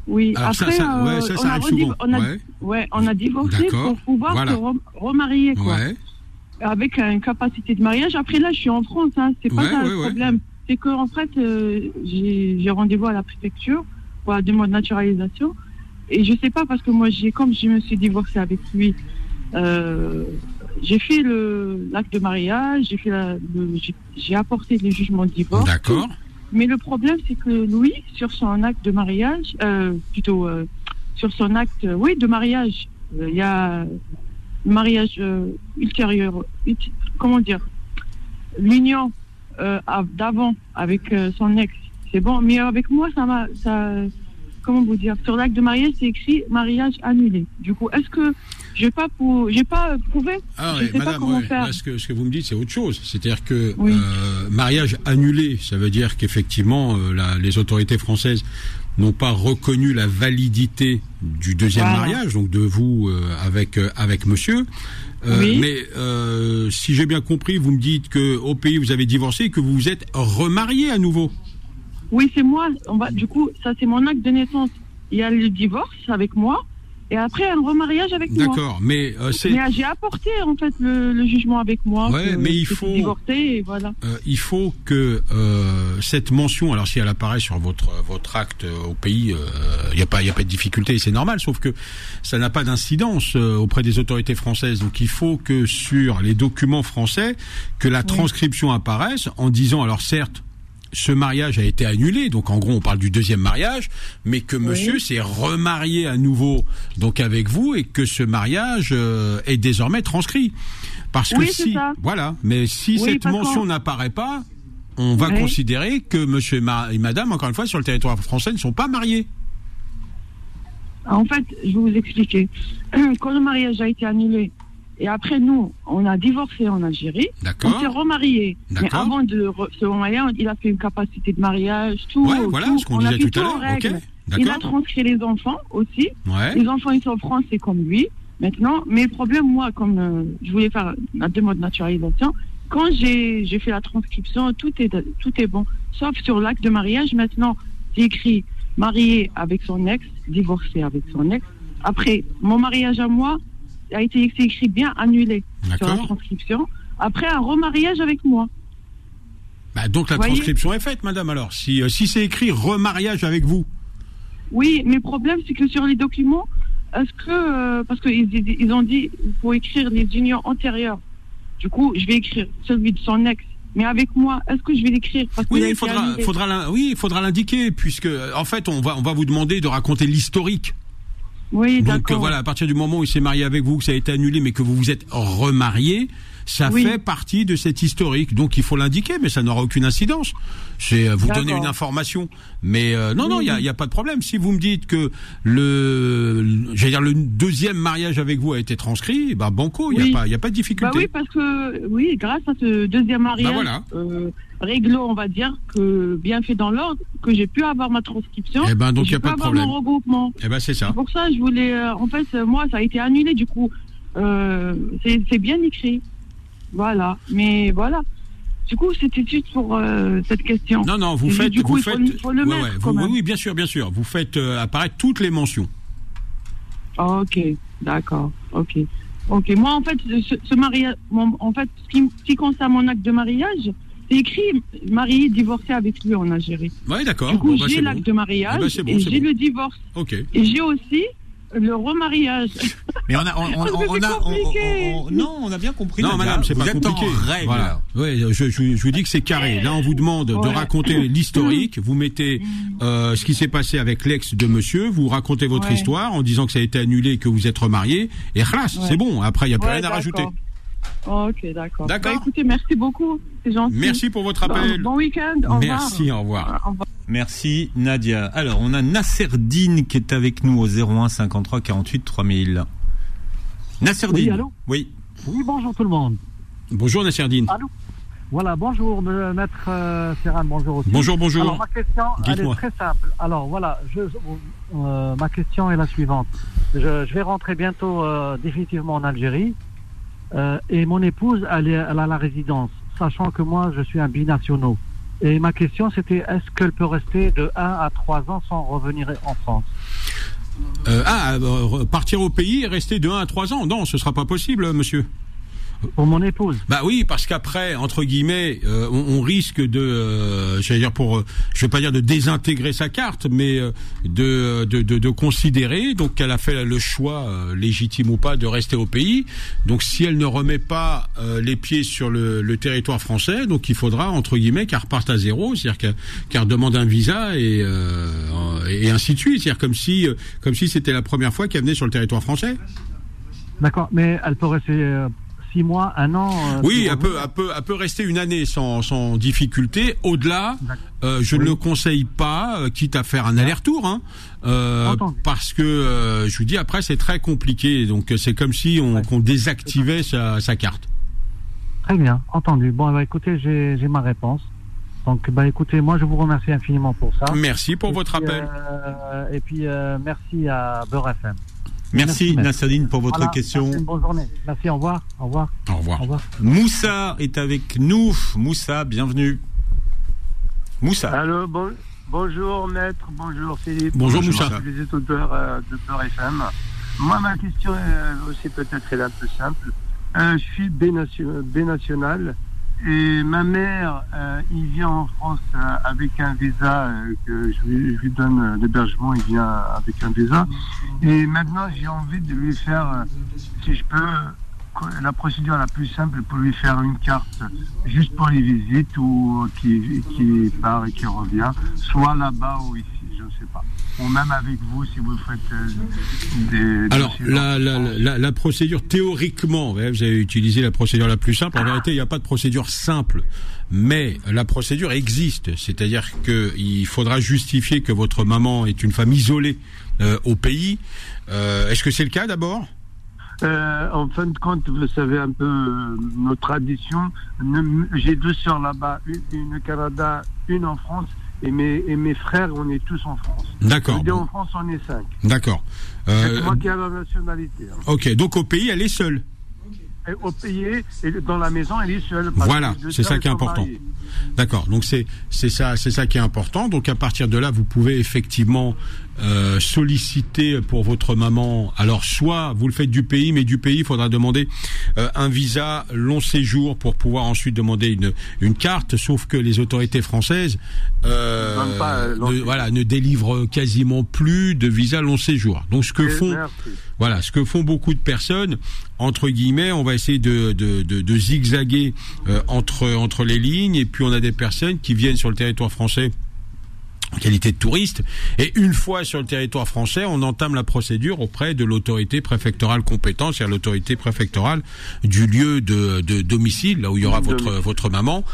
S7: oui, après,
S2: ça, ouais, ça, on, a souvent.
S7: on, a, ouais. on a divorcé pour pouvoir se remarier, quoi. Avec une capacité de mariage. Après, là, je suis en France, hein. c'est pas ça le problème. C'est qu'en en fait, euh, j'ai rendez-vous à la préfecture pour la demande de naturalisation. Et je sais pas, parce que moi, j'ai comme je me suis divorcée avec lui, euh, j'ai fait l'acte de mariage, j'ai fait j'ai apporté le jugement de divorce.
S2: D'accord.
S7: Mais le problème, c'est que Louis, sur son acte de mariage, euh, plutôt euh, sur son acte, oui, de mariage, euh, il y a le mariage ultérieur, comment dire, l'union d'avant avec son ex, c'est bon. Mais avec moi, ça m'a, ça, comment vous dire, sur l'acte de mariage, c'est écrit mariage annulé. Du coup, est-ce que j'ai pas pour, j'ai pas prouvé.
S2: Ah, sais madame, pas comment faire. ce que ce que vous me dites, c'est autre chose. C'est-à-dire que euh, mariage annulé, ça veut dire qu'effectivement, euh, les autorités françaises n'ont pas reconnu la validité du deuxième mariage, donc de vous euh, avec avec Monsieur. Oui. Mais si j'ai bien compris, vous me dites que au pays vous avez divorcé et que vous vous êtes remarié à nouveau.
S7: Oui, c'est moi. On va, du coup, ça c'est mon acte de naissance. Il y a le divorce avec moi. Et après, un remariage avec moi.
S2: D'accord, mais euh, c'est.
S7: Mais j'ai apporté en fait le, jugement avec moi.
S2: Ouais, mais il faut.
S7: Divorcé, et voilà.
S2: Euh, il faut que euh, cette mention, alors si elle apparaît sur votre votre acte au pays, il n'y a pas il y a pas de difficulté, c'est normal. Sauf que ça n'a pas d'incidence auprès des autorités françaises. Donc il faut que sur les documents français, que la transcription apparaisse en disant, alors certes, ce mariage a été annulé, donc en gros on parle du deuxième mariage, mais que monsieur s'est remarié à nouveau donc avec vous et que ce mariage euh, est désormais transcrit. Parce que si, voilà, mais si cette mention n'apparaît pas, on va considérer que monsieur et, madame, encore une fois, sur le territoire français, ne sont pas mariés.
S7: En fait, je vais vous expliquer. Quand le mariage a été annulé, et après, nous, on a divorcé en Algérie. On s'est remarié. Mais avant de se remarier, il a fait une capacité de mariage, tout.
S2: Ouais, voilà ce qu'on disait tout, à l'heure.
S7: il a transcrit les enfants aussi. Les enfants, ils sont français comme lui. Maintenant, mais le problème, moi, comme euh, je voulais faire la demande de naturalisation, quand j'ai j'ai fait la transcription, tout est, tout est bon. Sauf sur l'acte de mariage, maintenant, c'est écrit marié avec son ex, divorcé avec son ex. Après, mon mariage à moi a été écrit bien annulé sur la transcription. Après, un remariage avec moi.
S2: Bah, donc la transcription est faite, madame. Alors, si, euh, si c'est écrit remariage avec vous,
S7: Oui, mais le problème, c'est que sur les documents, est-ce que, euh, parce qu'ils ils ont dit, il faut écrire les unions antérieures. Du coup, je vais écrire celui de son ex. Mais avec moi, est-ce que je vais l'écrire?
S2: Oui, il faudra,
S7: annulé
S2: faudra, l'in- oui, il faudra l'indiquer, puisque en fait, on va, on va vous demander de raconter l'historique.
S7: Oui,
S2: Donc voilà, à partir du moment où il s'est marié avec vous, que ça a été annulé, mais que vous vous êtes remarié, ça
S7: Oui.
S2: fait partie de cet historique. Donc il faut l'indiquer, mais ça n'aura aucune incidence. C'est euh, vous donner une information. Mais euh, non, non, il
S7: Oui,
S2: y a, il pas de problème. Si vous me dites que le, j'allais dire le deuxième mariage avec vous a été transcrit, ben banco, il
S7: Oui.
S2: n'y a pas, il y a pas de
S7: Bah
S2: difficulté.
S7: oui, parce que, oui, grâce à ce deuxième mariage,
S2: Bah voilà.
S7: euh, réglo, on va dire, que bien fait dans l'ordre, que j'ai pu avoir ma transcription.
S2: Eh ben, donc,
S7: et
S2: y a pas de problème.
S7: mon regroupement.
S2: Eh ben c'est ça.
S7: Pour ça je voulais, euh, en fait, moi, ça a été annulé, du coup, euh, c'est bien écrit. Voilà. Mais voilà. Du coup, c'était juste pour euh, cette question.
S2: Non, non, vous
S7: Et
S2: faites,
S7: du coup,
S2: vous
S7: il faut
S2: faites,
S7: le- il faut le
S2: Ouais,
S7: mettre,
S2: ouais,
S7: quand
S2: vous-
S7: même.
S2: oui, oui, bien sûr, bien sûr. Vous faites euh, apparaître toutes les mentions.
S7: Ok, d'accord, ok. Ok, moi en fait, ce, ce mariage, mon- en fait, ce qui, ce qui concerne mon acte de mariage, c'est écrit marié, divorcé avec lui en Algérie.
S2: Oui, d'accord.
S7: Du coup,
S2: Bon, bah,
S7: j'ai l'acte
S2: bon.
S7: de mariage
S2: Eh ben, c'est bon,
S7: et j'ai le divorce.
S2: Ok.
S7: Et j'ai aussi le remariage.
S3: Mais on a, on, on-
S7: Parce que
S3: on
S7: c'est
S3: a, on-
S7: compliqué.
S3: on- on- non, on a bien compris.
S2: Non, madame, c'est
S3: vous
S2: pas
S3: êtes
S2: compliqué.
S3: en règle.
S2: Voilà. Ouais, je, je, je vous dis que c'est carré. Là, on vous demande de raconter l'historique. Vous mettez euh, ce qui s'est passé avec l'ex de monsieur. Vous racontez votre
S7: Ouais.
S2: histoire en disant que ça a été annulé et que vous êtes remarié. Et
S7: Ouais.
S2: c'est bon. Après, il n'y a plus
S7: Ouais,
S2: rien à
S7: d'accord.
S2: rajouter.
S7: Ok, d'accord.
S2: D'accord.
S7: Bah, écoutez, merci beaucoup. C'est gentil.
S2: Merci pour votre appel.
S7: bon week-end. Au revoir.
S2: Merci, au revoir.
S7: Au revoir.
S3: Merci Nadia. Alors, on a Nasserdine qui est avec nous au 01 53 48 3000. Nasserdine.
S8: Oui, allô
S3: Oui.
S8: Oui, bonjour tout le monde.
S2: Bonjour, Nasserdine.
S8: Allô Voilà, bonjour, me- maître euh, bonjour aussi.
S2: Bonjour, bonjour.
S8: Alors, ma question, elle est très simple. Alors, voilà, je, euh, ma question est la suivante. Je, je vais rentrer bientôt euh, définitivement en Algérie euh, et mon épouse, elle, est, elle a la résidence, sachant que moi, je suis un binationaux. Et ma question, c'était est-ce qu'elle peut rester de 1 à 3 ans sans revenir en France?
S2: Euh, ah, euh, partir au pays et rester de 1 à 3 ans? Non, ce sera pas possible, monsieur.
S8: Pour mon épouse
S2: Bah oui, parce qu'après, entre guillemets, euh, on, on risque de, euh, j'allais dire pour, euh, je vais pas dire de désintégrer sa carte, mais euh, de, de, de, de considérer donc qu'elle a fait le choix légitime ou pas de rester au pays. Donc si elle ne remet pas les pieds sur le, le territoire français, donc il faudra entre guillemets qu'elle reparte à zéro, c'est-à-dire qu'elle qu'elle demande un visa et et ainsi de suite, c'est-à-dire comme si comme si c'était la première fois qu'elle venait sur le territoire français.
S8: D'accord, mais elle peut rester 6 mois, un an euh,
S2: Oui, elle peut,
S8: revenir
S2: elle peut, elle peut rester une année sans, sans difficulté. Au-delà, euh, je ne le conseille pas, euh, quitte à faire un aller-retour, hein, euh, parce que euh, je vous dis après c'est très compliqué. Donc c'est comme si on, désactivait sa, sa carte.
S8: Très bien, entendu. Bon, bah, écoutez, j'ai j'ai ma réponse. Donc, bah, écoutez, moi, je vous remercie infiniment pour ça.
S2: Merci pour
S8: Et
S2: votre
S8: puis,
S2: appel.
S8: euh, et puis, euh, merci à Beurre FM.
S3: Merci,
S8: Merci,
S3: Nasserdine pour votre
S8: Voilà,
S3: question.
S8: bonne journée. Merci, au revoir. Au revoir.
S2: Au revoir.
S8: Au revoir.
S3: Moussa est avec nous. Moussa, bienvenue. Moussa.
S9: Allô, bon, bonjour maître, bonjour Philippe.
S2: Bonjour, Moussa.
S9: Les auditeurs euh, de Peur FM. Moi, ma question est aussi peut-être elle est un peu simple. Euh, je suis bénation- bénational et ma mère, euh, il vient en France euh, avec un visa euh, que je lui, je lui donne euh, l'hébergement, il vient avec un visa. Et maintenant, j'ai envie de lui faire, euh, si je peux, la procédure la plus simple pour lui faire une carte juste pour les visites ou qui, qui part et qui revient, soit là-bas ou ici, je ne sais pas. Ou même avec vous si vous faites euh, des.
S2: Alors la, la, la, la procédure théoriquement, vous avez utilisé la procédure la plus simple. En vérité, il n'y a pas de procédure simple, mais la procédure existe. C'est-à-dire qu'il faudra justifier que votre maman est une femme isolée euh, au pays. Euh, Est-ce que c'est le cas d'abord?
S9: Euh, en fin de compte, vous savez un peu euh, nos traditions. J'ai deux sœurs là-bas, une, une au Canada, une en France. Et mes, et mes frères, on est tous en France.
S2: D'accord.
S9: En France, on est cinq.
S2: D'accord.
S9: C'est moi qui ai la nationalité. hein.
S2: Ok, donc au pays, elle est seule.
S9: Au pays, et dans la maison, elle est seule.
S2: Voilà, c'est ça qui est important. D'accord. Donc c'est c'est ça c'est ça qui est important. Donc à partir de là, vous pouvez effectivement euh, solliciter pour votre maman. Alors soit vous le faites du pays, mais du pays, il faudra demander euh, un visa long séjour pour pouvoir ensuite demander une une carte. Sauf que les autorités françaises euh,
S9: pas, euh,
S2: ne, voilà ne délivrent quasiment plus de visa long séjour. Donc ce que
S9: Et
S2: font
S9: merci.
S2: voilà, ce que font beaucoup de personnes, entre guillemets, on va essayer de, de, de, de zigzaguer euh, entre, entre les lignes, et puis on a des personnes qui viennent sur le territoire français en qualité de touriste, et une fois sur le territoire français, on entame la procédure auprès de l'autorité préfectorale compétente, c'est-à-dire l'autorité préfectorale du lieu de, de domicile, là où il y aura votre, votre maman.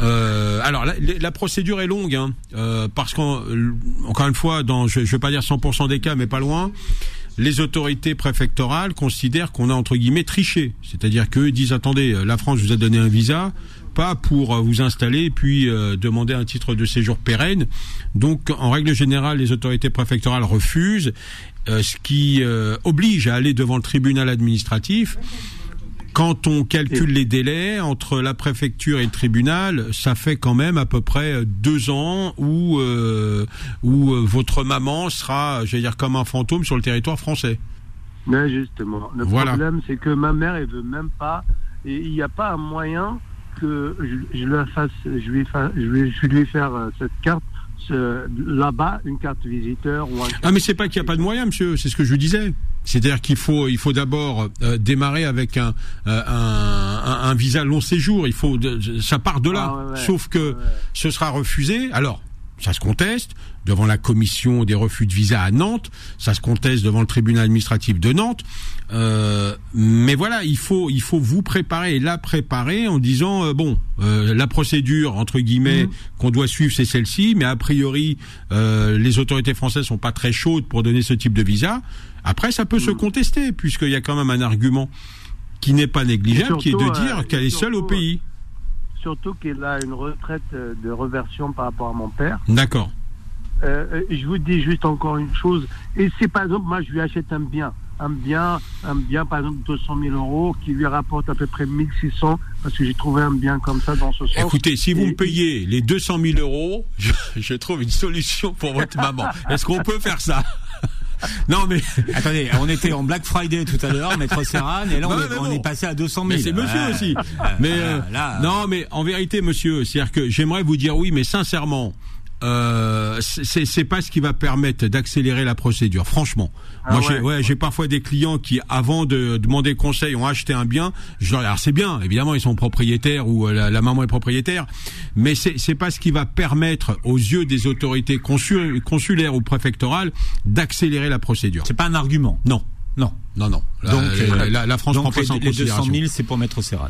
S2: Euh, alors la, la procédure est longue, hein, euh, parce qu'encore une fois, dans, je ne vais pas dire 100% des cas, mais pas loin, les autorités préfectorales considèrent qu'on a entre guillemets triché, c'est-à-dire qu'eux disent attendez, la France vous a donné un visa, pas pour euh, vous installer et puis euh, demander un titre de séjour pérenne. Donc en règle générale, les autorités préfectorales refusent, euh, ce qui euh, oblige à aller devant le tribunal administratif. Quand on calcule les délais entre la préfecture et le tribunal, ça fait quand même à peu près deux ans où où votre maman sera, j'allais dire, comme un fantôme sur le territoire français.
S9: Mais justement, le
S2: Voilà.
S9: problème, c'est que ma mère, elle veut même pas, et il n'y a pas un moyen que je, je fasse, je lui, fa- je lui, je lui faire euh, cette carte là-bas, une carte visiteur ou un.
S2: Ah mais c'est pas qu'il n'y a pas de moyens, monsieur. C'est ce que je disais. C'est-à-dire qu'il faut, il faut d'abord euh, démarrer avec un, euh, un, un- un visa long séjour. Il faut, de- ça part de là.
S9: Ah, ouais, ouais.
S2: Sauf que ce sera refusé. Alors, ça se conteste devant la commission des refus de visa à Nantes. Ça se conteste devant le tribunal administratif de Nantes. Euh, mais voilà, il faut, il faut vous préparer et la préparer en disant euh, bon, euh, la procédure entre guillemets
S9: Mhm.
S2: qu'on doit suivre, c'est celle-ci. Mais a priori, euh, les autorités françaises sont pas très chaudes pour donner ce type de visa. Après, ça peut se
S9: Mhm.
S2: contester puisqu'il y a quand même un argument qui n'est pas négligeable, qui est de dire
S9: euh,
S2: qu'elle est seule au pays.
S9: Surtout qu'elle a une retraite euh, de reversion par rapport à mon père.
S2: D'accord.
S9: Euh, euh, je vous dis juste encore une chose. Et c'est par exemple, moi, je lui achète un bien. Un bien, un bien, par exemple, 200 000 euros, qui lui rapporte à peu près 1600, parce que j'ai trouvé un bien comme ça dans ce sens.
S2: Écoutez, si vous
S9: Et-
S2: me payez les 200 000 euros, je, je trouve une solution pour votre maman. Est-ce qu'on peut faire ça? Non, mais
S3: Attendez, on était en Black Friday tout à l'heure, Maître Serran, et là on, est, on est passé à 200 000.
S2: Mais c'est monsieur aussi. Mais euh,
S3: là,
S2: non, mais en vérité, monsieur, c'est-à-dire que j'aimerais vous dire oui, mais sincèrement, euh, c'est c'est pas ce qui va permettre d'accélérer la procédure. Franchement,
S9: Ah
S2: moi, j'ai
S9: ouais.
S2: j'ai parfois des clients qui, avant de demander conseil, ont acheté un bien. Je leur alors c'est bien, évidemment, ils sont propriétaires ou euh, la, la maman est propriétaire, mais c'est c'est pas ce qui va permettre aux yeux des autorités consul- consulaires ou préfectorales d'accélérer la procédure.
S3: C'est pas un argument.
S2: Non,
S3: Non.
S2: non, non. La,
S3: Donc,
S2: la- la, la France
S3: Donc
S2: prend pas
S3: les,
S2: en
S3: les 200
S2: considération.
S3: 000, c'est pour Maître Serran.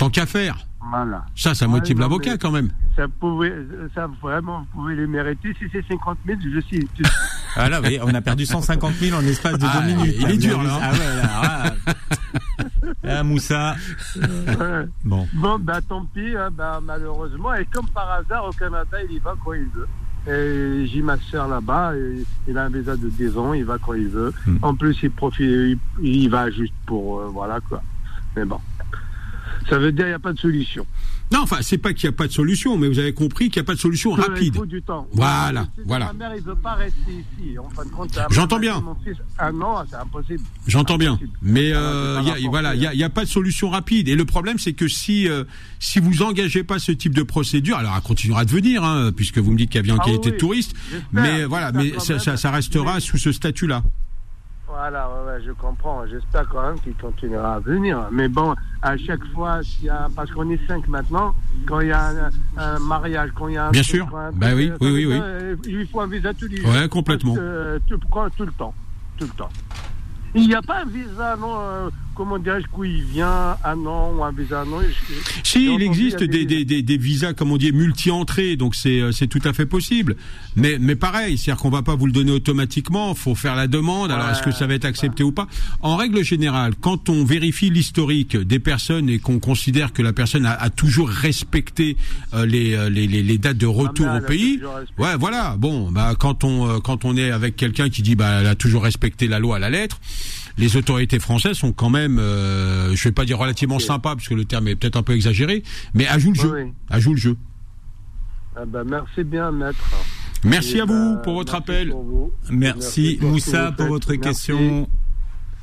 S2: Tant qu'à faire.
S9: Voilà.
S2: Ça, ça motive l'avocat quand même.
S9: Ça pouvait, ça vraiment, vous pouvez les mériter. Si c'est 50 000, je suis.
S3: Ah là, oui, on a perdu 150 000 en l'espace de
S2: Ah,
S3: deux minutes.
S2: il est
S3: Vous
S2: dur, là.
S3: Ah ouais, là, ah. Ah, Moussa.
S9: Ouais.
S3: Bon.
S9: Bon, bah tant pis, hein, bah, malheureusement. Et comme par hasard, au Canada, il y va quand il veut. Et j'ai ma soeur là-bas, il a un visa de 10 ans, il va quand il veut.
S3: Hmm.
S9: En plus, il profite, il, il va juste pour, euh, voilà quoi. Mais bon. Ça veut dire qu'il n'y a pas de solution.
S2: Non, enfin, c'est pas qu'il n'y a pas de solution, mais vous avez compris qu'il n'y a pas de solution
S9: Il
S2: rapide.
S9: faut du temps.
S2: Voilà, voilà.
S9: Ma mère, il veut pas rester ici. En fin de compte,
S2: J'entends bien.
S9: Mon fils, ah non, c'est impossible.
S2: J'entends bien, mais euh, il y a, voilà, il y a, il pas de solution rapide. Et le problème, c'est que si euh, si vous engagez pas ce type de procédure, alors elle continuera de venir, hein, puisque vous me dites qu'elle vient en
S9: Ah
S2: qualité
S9: oui,
S2: de touriste, mais voilà, mais ça,
S9: même.
S2: ça, ça restera
S9: Mais-
S2: sous ce statut-là.
S9: Voilà, ouais, ouais, je comprends. J'espère quand même qu'il continuera à venir. Mais bon, à chaque fois, s'il y a, parce qu'on est cinq maintenant, quand il y a un, un mariage, quand il y a un
S2: Bien
S9: truc,
S2: sûr.
S9: un
S2: Bah oui, oui, oui, oui.
S9: euh, Il lui faut un visa tous les jours.
S2: Ouais, complètement.
S9: Euh, tout, quand- tout le temps. Tout le temps. Il n'y a pas un visa, non, euh, comment dirais-je, il vient un an ou un visa un an.
S2: Si, il existe des, des, des, des, visas, comme on dit, multi-entrées, donc c'est c'est tout à fait possible. Mais mais pareil, c'est-à-dire qu'on va pas vous le donner automatiquement, faut faire la demande. Alors est-ce que ça va être accepté ou pas? En règle générale, quand on vérifie l'historique des personnes et qu'on considère que la personne a, a toujours respecté euh, les, les, les, dates de retour au pays, ouais, voilà. Bon, bah quand on quand on est avec quelqu'un qui dit bah elle a toujours respecté la loi à la lettre les autorités françaises sont quand même, euh, je vais pas dire relativement sympas, puisque le terme est peut-être un peu exagéré, mais à jouer le jeu. À le jeu.
S9: Ah bah, merci bien, maître.
S2: Merci à vous bah, pour votre appel.
S3: merci, Moussa pour votre question.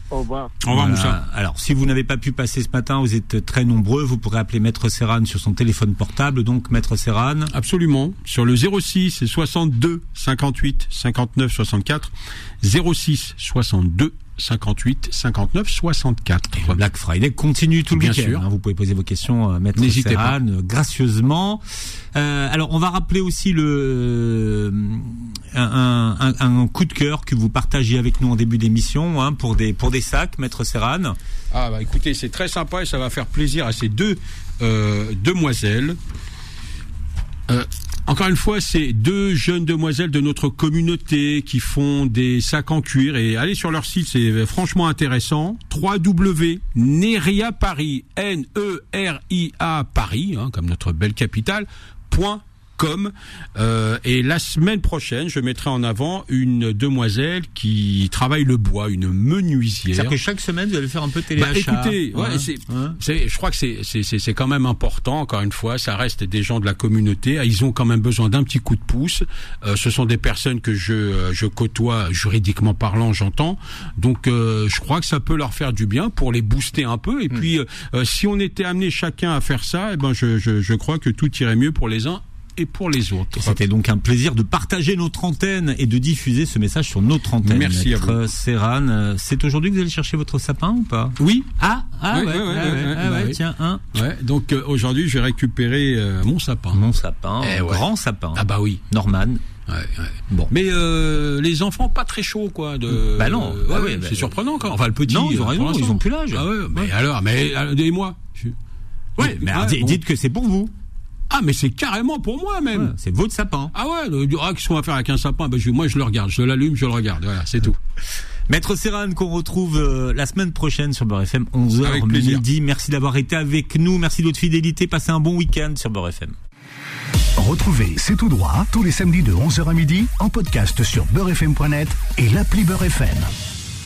S9: Au revoir.
S2: Au revoir, Moussa.
S3: Alors, si vous n'avez pas pu passer ce matin, vous êtes très nombreux. Vous pourrez appeler Maître Serran sur son téléphone portable. Donc, Maître Serran.
S2: Absolument. Sur le 06 62 58 59 64. 06 62 58 59 64.
S3: Black Friday continue tout le week-end. Hein. vous pouvez poser vos questions, euh, Maître Serran, euh, gracieusement. Euh, alors, on va rappeler aussi le euh, un, un, un, coup de cœur que vous partagez avec nous en début d'émission hein, pour des pour des sacs, Maître Serran.
S2: Ah bah écoutez, c'est très sympa et ça va faire plaisir à ces deux euh, demoiselles. Euh, encore une fois, c'est deux jeunes demoiselles de notre communauté qui font des sacs en cuir et allez sur leur site, c'est franchement intéressant. 3W Neria Paris, N E R I A Paris, hein, comme notre belle capitale. Point comme euh, et la semaine prochaine, je mettrai en avant une demoiselle qui travaille le bois, une menuisière.
S3: C'est-à-dire que chaque semaine, vous allez faire un peu télé
S2: bah, Écoutez, ouais, c'est, je crois que c'est, c'est, c'est quand même important. Encore une fois, ça reste des gens de la communauté. Ils ont quand même besoin d'un petit coup de pouce. Euh, ce sont des personnes que je, euh, je côtoie juridiquement parlant, j'entends. Donc, euh, je crois que ça peut leur faire du bien pour les booster un peu. Et hmm. puis, euh, si on était amené chacun à faire ça, eh ben, je, je, je crois que tout irait mieux pour les uns et pour les autres.
S3: C'était donc un plaisir de partager notre antenne et de diffuser ce message sur notre antenne.
S2: Merci
S3: à vous. Serran, euh, c'est aujourd'hui que vous allez chercher votre sapin ou pas?
S2: Oui.
S3: Ah, ah ouais, ah bah
S2: tiens, un. Ouais, donc euh, aujourd'hui, je vais récupérer euh, mon sapin.
S3: Mon sapin, eh grand sapin.
S2: Ah bah oui.
S3: Norman.
S2: Ouais, ouais. Bon. Mais euh, les enfants pas très chauds quoi. De,
S3: bah non.
S2: ouais, ouais, c'est surprenant quand. Enfin le petit.
S3: Non, ils ont raison. Ils ont plus l'âge.
S2: Ah ouais. Mais alors, mais aidez-moi.
S3: Ouais, mais dites que c'est pour vous.
S2: Ah, mais c'est carrément pour moi même.
S3: c'est votre sapin.
S2: Ah ouais, ah, qu'est-ce qu'on va faire avec un sapin? Ben, je, Moi, je le regarde, je l'allume, je le regarde. Voilà, c'est tout.
S3: Maître Serran, qu'on retrouve euh, la semaine prochaine sur Beurre FM, 11h midi. Merci d'avoir été avec nous. Merci de votre fidélité. Passez un bon week-end sur Beurre FM.
S1: Retrouvez C'est tout droit tous les samedis de 11h à midi en podcast sur beurrefm.net et l'appli Beurre FM.